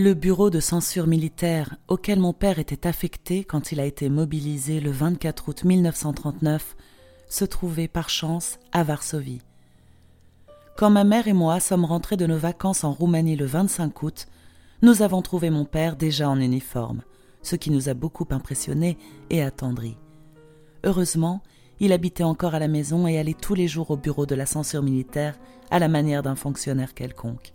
Le bureau de censure militaire auquel mon père était affecté quand il a été mobilisé le 24 août 1939 se trouvait par chance à Varsovie. Quand ma mère et moi sommes rentrés de nos vacances en Roumanie le 25 août, nous avons trouvé mon père déjà en uniforme, ce qui nous a beaucoup impressionnés et attendris. Heureusement, il habitait encore à la maison et allait tous les jours au bureau de la censure militaire à la manière d'un fonctionnaire quelconque.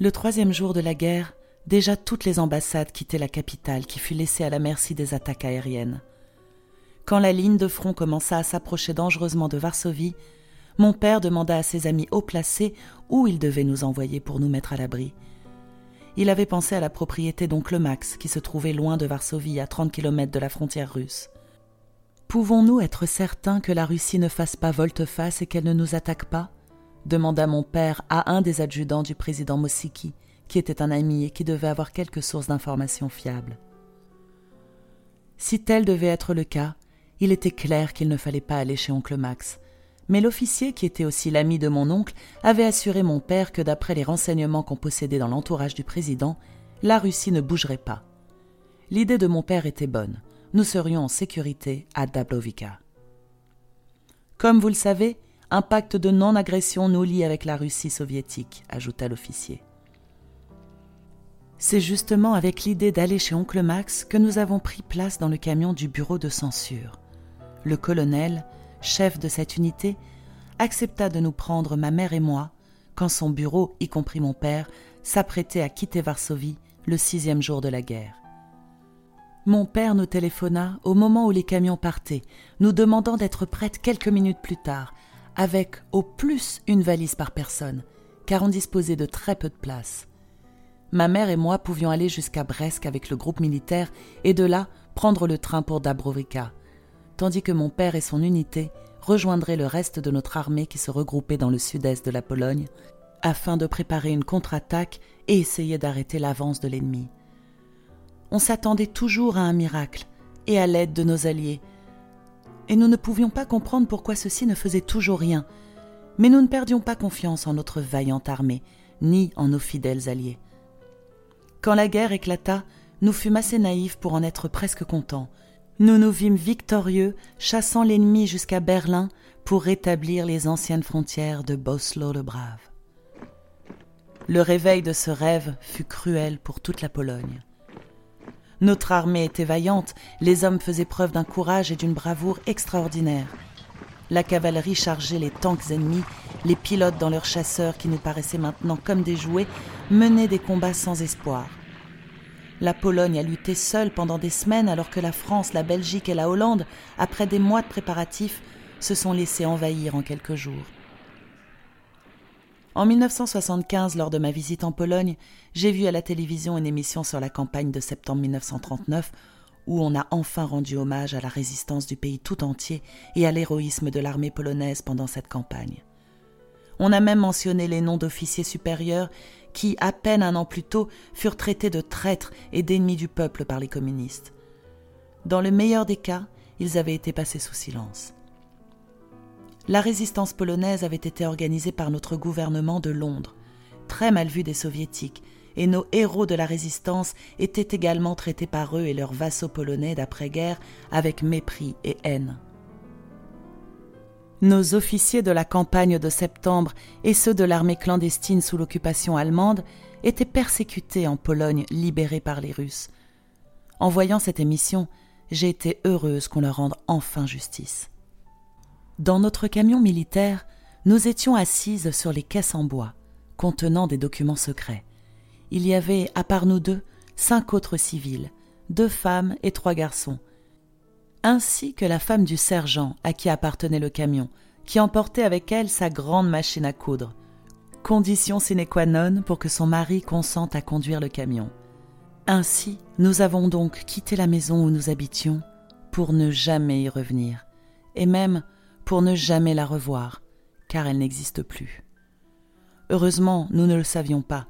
Le troisième jour de la guerre, déjà toutes les ambassades quittaient la capitale qui fut laissée à la merci des attaques aériennes. Quand la ligne de front commença à s'approcher dangereusement de Varsovie, mon père demanda à ses amis haut placés où il devait nous envoyer pour nous mettre à l'abri. Il avait pensé à la propriété d'oncle Max, qui se trouvait loin de Varsovie, à 30 kilomètres de la frontière russe. Pouvons-nous être certains que la Russie ne fasse pas volte-face et qu'elle ne nous attaque pas? Demanda mon père à un des adjudants du président Mossiki, qui était un ami et qui devait avoir quelques sources d'informations fiables. Si tel devait être le cas, il était clair qu'il ne fallait pas aller chez oncle Max. Mais l'officier, qui était aussi l'ami de mon oncle, avait assuré mon père que d'après les renseignements qu'on possédait dans l'entourage du président, la Russie ne bougerait pas. L'idée de mon père était bonne nous serions en sécurité à Dablovica. Comme vous le savez, un pacte de non-agression nous lie avec la Russie soviétique, ajouta l'officier. C'est justement avec l'idée d'aller chez Oncle Max que nous avons pris place dans le camion du bureau de censure. Le colonel, chef de cette unité, accepta de nous prendre ma mère et moi quand son bureau, y compris mon père, s'apprêtait à quitter Varsovie le sixième jour de la guerre. Mon père nous téléphona au moment où les camions partaient, nous demandant d'être prêtes quelques minutes plus tard, avec au plus une valise par personne, car on disposait de très peu de place. Ma mère et moi pouvions aller jusqu'à Brest avec le groupe militaire et de là prendre le train pour Dabrovica, tandis que mon père et son unité rejoindraient le reste de notre armée qui se regroupait dans le sud-est de la Pologne, afin de préparer une contre-attaque et essayer d'arrêter l'avance de l'ennemi on s'attendait toujours à un miracle et à l'aide de nos alliés. Et nous ne pouvions pas comprendre pourquoi ceux-ci ne faisaient toujours rien. Mais nous ne perdions pas confiance en notre vaillante armée, ni en nos fidèles alliés. Quand la guerre éclata, nous fûmes assez naïfs pour en être presque contents. Nous nous vîmes victorieux, chassant l'ennemi jusqu'à Berlin pour rétablir les anciennes frontières de Boslo le Brave. Le réveil de ce rêve fut cruel pour toute la Pologne. Notre armée était vaillante, les hommes faisaient preuve d'un courage et d'une bravoure extraordinaires. La cavalerie chargeait les tanks ennemis, les pilotes dans leurs chasseurs qui nous paraissaient maintenant comme des jouets, menaient des combats sans espoir. La Pologne a lutté seule pendant des semaines alors que la France, la Belgique et la Hollande, après des mois de préparatifs, se sont laissés envahir en quelques jours. En 1975, lors de ma visite en Pologne, j'ai vu à la télévision une émission sur la campagne de septembre 1939 où on a enfin rendu hommage à la résistance du pays tout entier et à l'héroïsme de l'armée polonaise pendant cette campagne. On a même mentionné les noms d'officiers supérieurs qui, à peine un an plus tôt, furent traités de traîtres et d'ennemis du peuple par les communistes. Dans le meilleur des cas, ils avaient été passés sous silence la résistance polonaise avait été organisée par notre gouvernement de Londres, très mal vu des soviétiques, et nos héros de la résistance étaient également traités par eux et leurs vassaux polonais d'après-guerre avec mépris et haine. Nos officiers de la campagne de septembre et ceux de l'armée clandestine sous l'occupation allemande étaient persécutés en Pologne libérée par les Russes. En voyant cette émission, j'ai été heureuse qu'on leur rende enfin justice. Dans notre camion militaire, nous étions assises sur les caisses en bois, contenant des documents secrets. Il y avait, à part nous deux, cinq autres civils, deux femmes et trois garçons, ainsi que la femme du sergent à qui appartenait le camion, qui emportait avec elle sa grande machine à coudre, condition sine qua non pour que son mari consente à conduire le camion. Ainsi, nous avons donc quitté la maison où nous habitions pour ne jamais y revenir, et même pour ne jamais la revoir, car elle n'existe plus. Heureusement, nous ne le savions pas.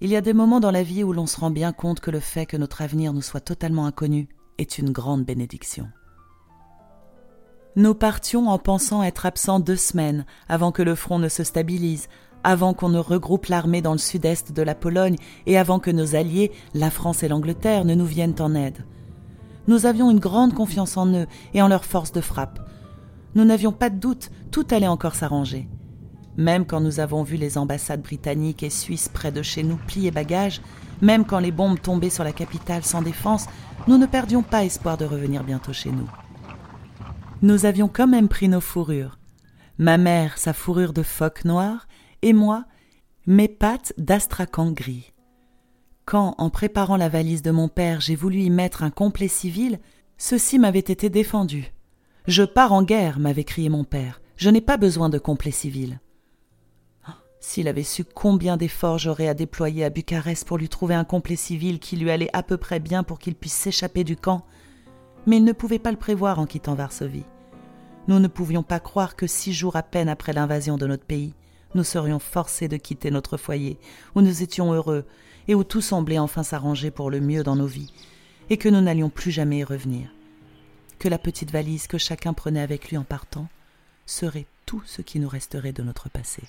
Il y a des moments dans la vie où l'on se rend bien compte que le fait que notre avenir nous soit totalement inconnu est une grande bénédiction. Nous partions en pensant être absents deux semaines avant que le front ne se stabilise, avant qu'on ne regroupe l'armée dans le sud-est de la Pologne et avant que nos alliés, la France et l'Angleterre, ne nous viennent en aide. Nous avions une grande confiance en eux et en leur force de frappe. Nous n'avions pas de doute, tout allait encore s'arranger. Même quand nous avons vu les ambassades britanniques et suisses près de chez nous plier bagages, même quand les bombes tombaient sur la capitale sans défense, nous ne perdions pas espoir de revenir bientôt chez nous. Nous avions quand même pris nos fourrures. Ma mère sa fourrure de phoque noire et moi mes pattes d'astracan gris. Quand, en préparant la valise de mon père, j'ai voulu y mettre un complet civil, ceci m'avait été défendu. Je pars en guerre, m'avait crié mon père. Je n'ai pas besoin de complet civil. S'il avait su combien d'efforts j'aurais à déployer à Bucarest pour lui trouver un complet civil qui lui allait à peu près bien pour qu'il puisse s'échapper du camp, mais il ne pouvait pas le prévoir en quittant Varsovie. Nous ne pouvions pas croire que six jours à peine après l'invasion de notre pays, nous serions forcés de quitter notre foyer, où nous étions heureux, et où tout semblait enfin s'arranger pour le mieux dans nos vies, et que nous n'allions plus jamais y revenir. Que la petite valise que chacun prenait avec lui en partant serait tout ce qui nous resterait de notre passé.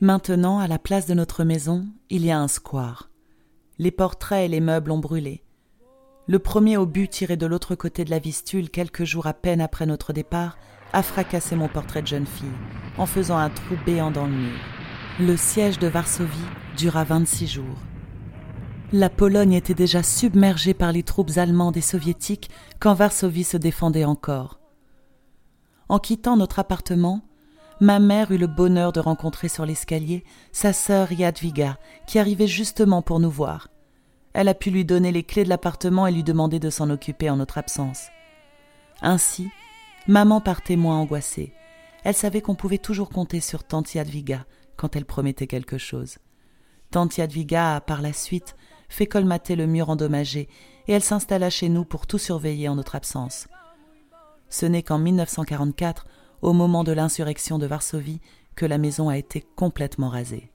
Maintenant, à la place de notre maison, il y a un square. Les portraits et les meubles ont brûlé. Le premier obus tiré de l'autre côté de la Vistule quelques jours à peine après notre départ a fracassé mon portrait de jeune fille, en faisant un trou béant dans le mur. Le siège de Varsovie dura 26 jours. La Pologne était déjà submergée par les troupes allemandes et soviétiques quand Varsovie se défendait encore. En quittant notre appartement, ma mère eut le bonheur de rencontrer sur l'escalier sa sœur Yadviga, qui arrivait justement pour nous voir. Elle a pu lui donner les clés de l'appartement et lui demander de s'en occuper en notre absence. Ainsi, Maman partait moins angoissée. Elle savait qu'on pouvait toujours compter sur Tante Yadviga quand elle promettait quelque chose. Tante Yadviga a, par la suite, fait colmater le mur endommagé et elle s'installa chez nous pour tout surveiller en notre absence. Ce n'est qu'en 1944, au moment de l'insurrection de Varsovie, que la maison a été complètement rasée.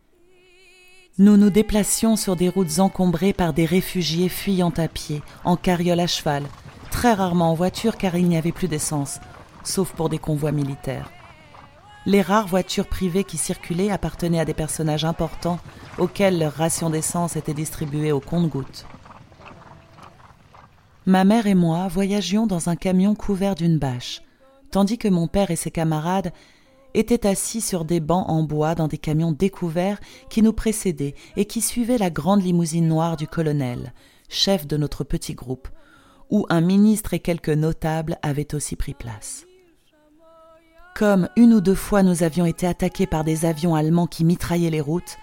Nous nous déplacions sur des routes encombrées par des réfugiés fuyant à pied, en carriole à cheval, très rarement en voiture car il n'y avait plus d'essence, sauf pour des convois militaires. Les rares voitures privées qui circulaient appartenaient à des personnages importants auxquels leur ration d'essence était distribuée au compte-gouttes. Ma mère et moi voyagions dans un camion couvert d'une bâche, tandis que mon père et ses camarades étaient assis sur des bancs en bois dans des camions découverts qui nous précédaient et qui suivaient la grande limousine noire du colonel, chef de notre petit groupe, où un ministre et quelques notables avaient aussi pris place. Comme une ou deux fois nous avions été attaqués par des avions allemands qui mitraillaient les routes,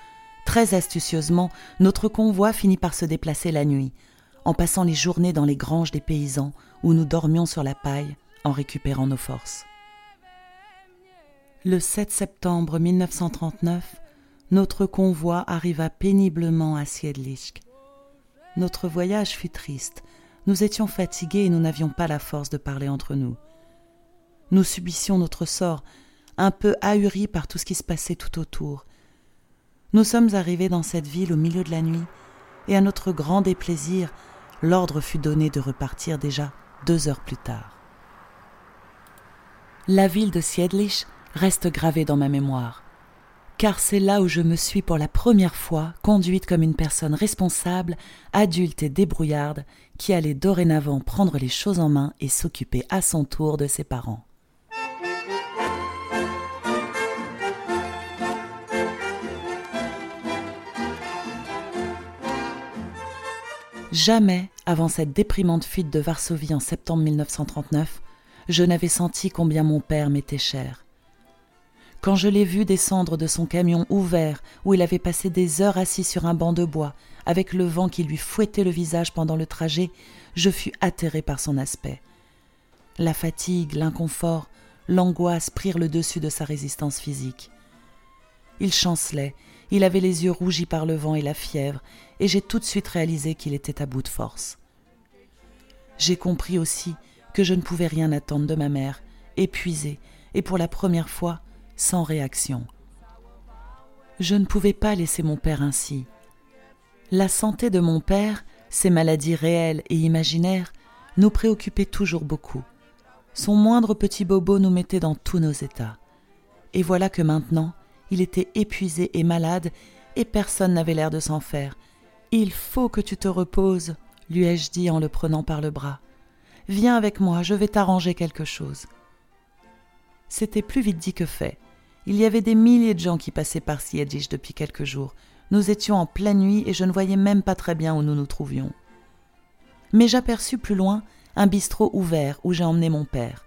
très astucieusement, notre convoi finit par se déplacer la nuit, en passant les journées dans les granges des paysans où nous dormions sur la paille en récupérant nos forces. Le 7 septembre 1939, notre convoi arriva péniblement à Siedlisk. Notre voyage fut triste. Nous étions fatigués et nous n'avions pas la force de parler entre nous. Nous subissions notre sort, un peu ahuris par tout ce qui se passait tout autour. Nous sommes arrivés dans cette ville au milieu de la nuit, et à notre grand déplaisir, l'ordre fut donné de repartir déjà deux heures plus tard. La ville de Siedlich reste gravée dans ma mémoire, car c'est là où je me suis pour la première fois conduite comme une personne responsable, adulte et débrouillarde, qui allait dorénavant prendre les choses en main et s'occuper à son tour de ses parents. Jamais, avant cette déprimante fuite de Varsovie en septembre 1939, je n'avais senti combien mon père m'était cher. Quand je l'ai vu descendre de son camion ouvert, où il avait passé des heures assis sur un banc de bois, avec le vent qui lui fouettait le visage pendant le trajet, je fus atterré par son aspect. La fatigue, l'inconfort, l'angoisse prirent le dessus de sa résistance physique. Il chancelait, il avait les yeux rougis par le vent et la fièvre, et j'ai tout de suite réalisé qu'il était à bout de force. J'ai compris aussi que je ne pouvais rien attendre de ma mère, épuisée, et pour la première fois, sans réaction. Je ne pouvais pas laisser mon père ainsi. La santé de mon père, ses maladies réelles et imaginaires, nous préoccupaient toujours beaucoup. Son moindre petit bobo nous mettait dans tous nos états. Et voilà que maintenant, il était épuisé et malade, et personne n'avait l'air de s'en faire. Il faut que tu te reposes, lui ai-je dit en le prenant par le bras. Viens avec moi, je vais t'arranger quelque chose. C'était plus vite dit que fait. Il y avait des milliers de gens qui passaient par Siedjich depuis quelques jours. Nous étions en pleine nuit et je ne voyais même pas très bien où nous nous trouvions. Mais j'aperçus plus loin un bistrot ouvert où j'ai emmené mon père.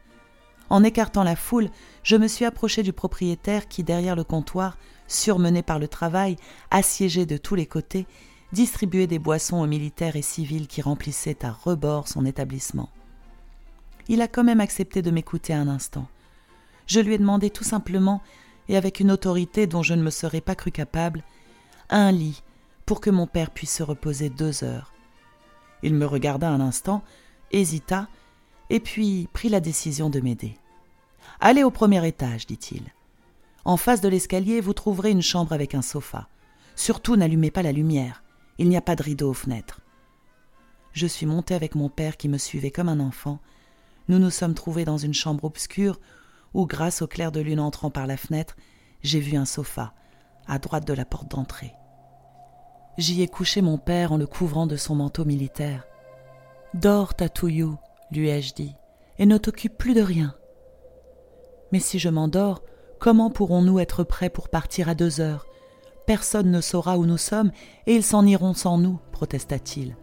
En écartant la foule, je me suis approché du propriétaire qui, derrière le comptoir, surmené par le travail, assiégé de tous les côtés, distribuait des boissons aux militaires et civils qui remplissaient à rebord son établissement. Il a quand même accepté de m'écouter un instant. Je lui ai demandé tout simplement, et avec une autorité dont je ne me serais pas cru capable, un lit pour que mon père puisse se reposer deux heures. Il me regarda un instant, hésita, et puis prit la décision de m'aider. Allez au premier étage, dit-il. En face de l'escalier, vous trouverez une chambre avec un sofa. Surtout n'allumez pas la lumière. Il n'y a pas de rideau aux fenêtres. Je suis monté avec mon père qui me suivait comme un enfant. Nous nous sommes trouvés dans une chambre obscure où, grâce au clair de lune entrant par la fenêtre, j'ai vu un sofa, à droite de la porte d'entrée. J'y ai couché mon père en le couvrant de son manteau militaire. Dors, Tatouillou, lui ai-je dit, et ne t'occupe plus de rien. Mais si je m'endors, comment pourrons-nous être prêts pour partir à deux heures? Personne ne saura où nous sommes, et ils s'en iront sans nous, protesta-t-il.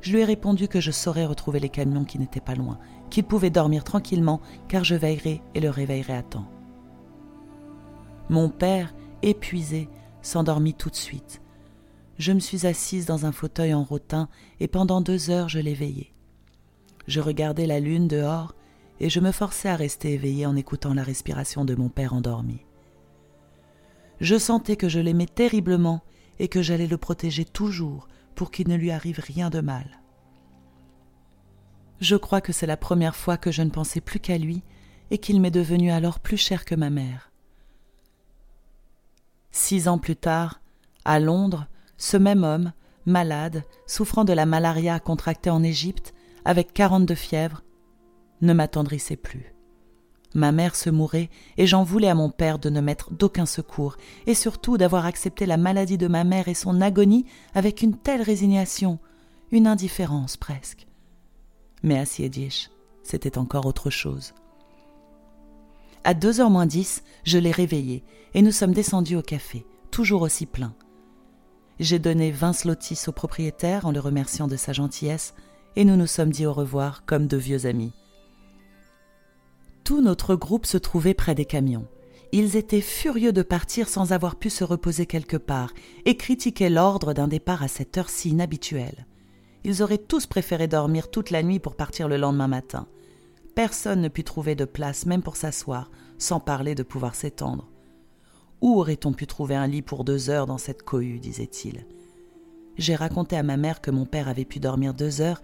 Je lui ai répondu que je saurais retrouver les camions qui n'étaient pas loin, qu'il pouvait dormir tranquillement, car je veillerai et le réveillerai à temps. Mon père, épuisé, s'endormit tout de suite. Je me suis assise dans un fauteuil en rotin et pendant deux heures je l'éveillais. Je regardais la lune dehors et je me forçais à rester éveillé en écoutant la respiration de mon père endormi. Je sentais que je l'aimais terriblement et que j'allais le protéger toujours pour qu'il ne lui arrive rien de mal. Je crois que c'est la première fois que je ne pensais plus qu'à lui et qu'il m'est devenu alors plus cher que ma mère. Six ans plus tard, à Londres, ce même homme, malade, souffrant de la malaria contractée en Égypte, avec quarante de fièvre, ne m'attendrissait plus. Ma mère se mourait et j'en voulais à mon père de ne mettre d'aucun secours et surtout d'avoir accepté la maladie de ma mère et son agonie avec une telle résignation, une indifférence presque. Mais à c'était encore autre chose. À deux heures moins dix, je l'ai réveillé et nous sommes descendus au café, toujours aussi plein. J'ai donné vingt slotis au propriétaire en le remerciant de sa gentillesse et nous nous sommes dit au revoir comme de vieux amis. Tout notre groupe se trouvait près des camions. Ils étaient furieux de partir sans avoir pu se reposer quelque part et critiquaient l'ordre d'un départ à cette heure si inhabituelle. Ils auraient tous préféré dormir toute la nuit pour partir le lendemain matin. Personne ne put trouver de place même pour s'asseoir, sans parler de pouvoir s'étendre. Où aurait-on pu trouver un lit pour deux heures dans cette cohue disait-il. J'ai raconté à ma mère que mon père avait pu dormir deux heures,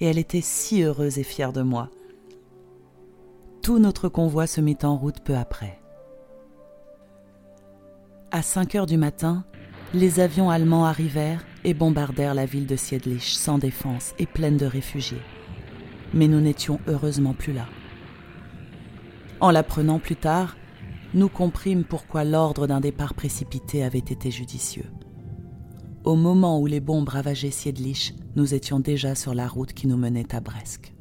et elle était si heureuse et fière de moi. Tout notre convoi se mit en route peu après. À 5 heures du matin, les avions allemands arrivèrent et bombardèrent la ville de Siedlich sans défense et pleine de réfugiés. Mais nous n'étions heureusement plus là. En l'apprenant plus tard, nous comprîmes pourquoi l'ordre d'un départ précipité avait été judicieux. Au moment où les bombes ravageaient Siedlich, nous étions déjà sur la route qui nous menait à Brest.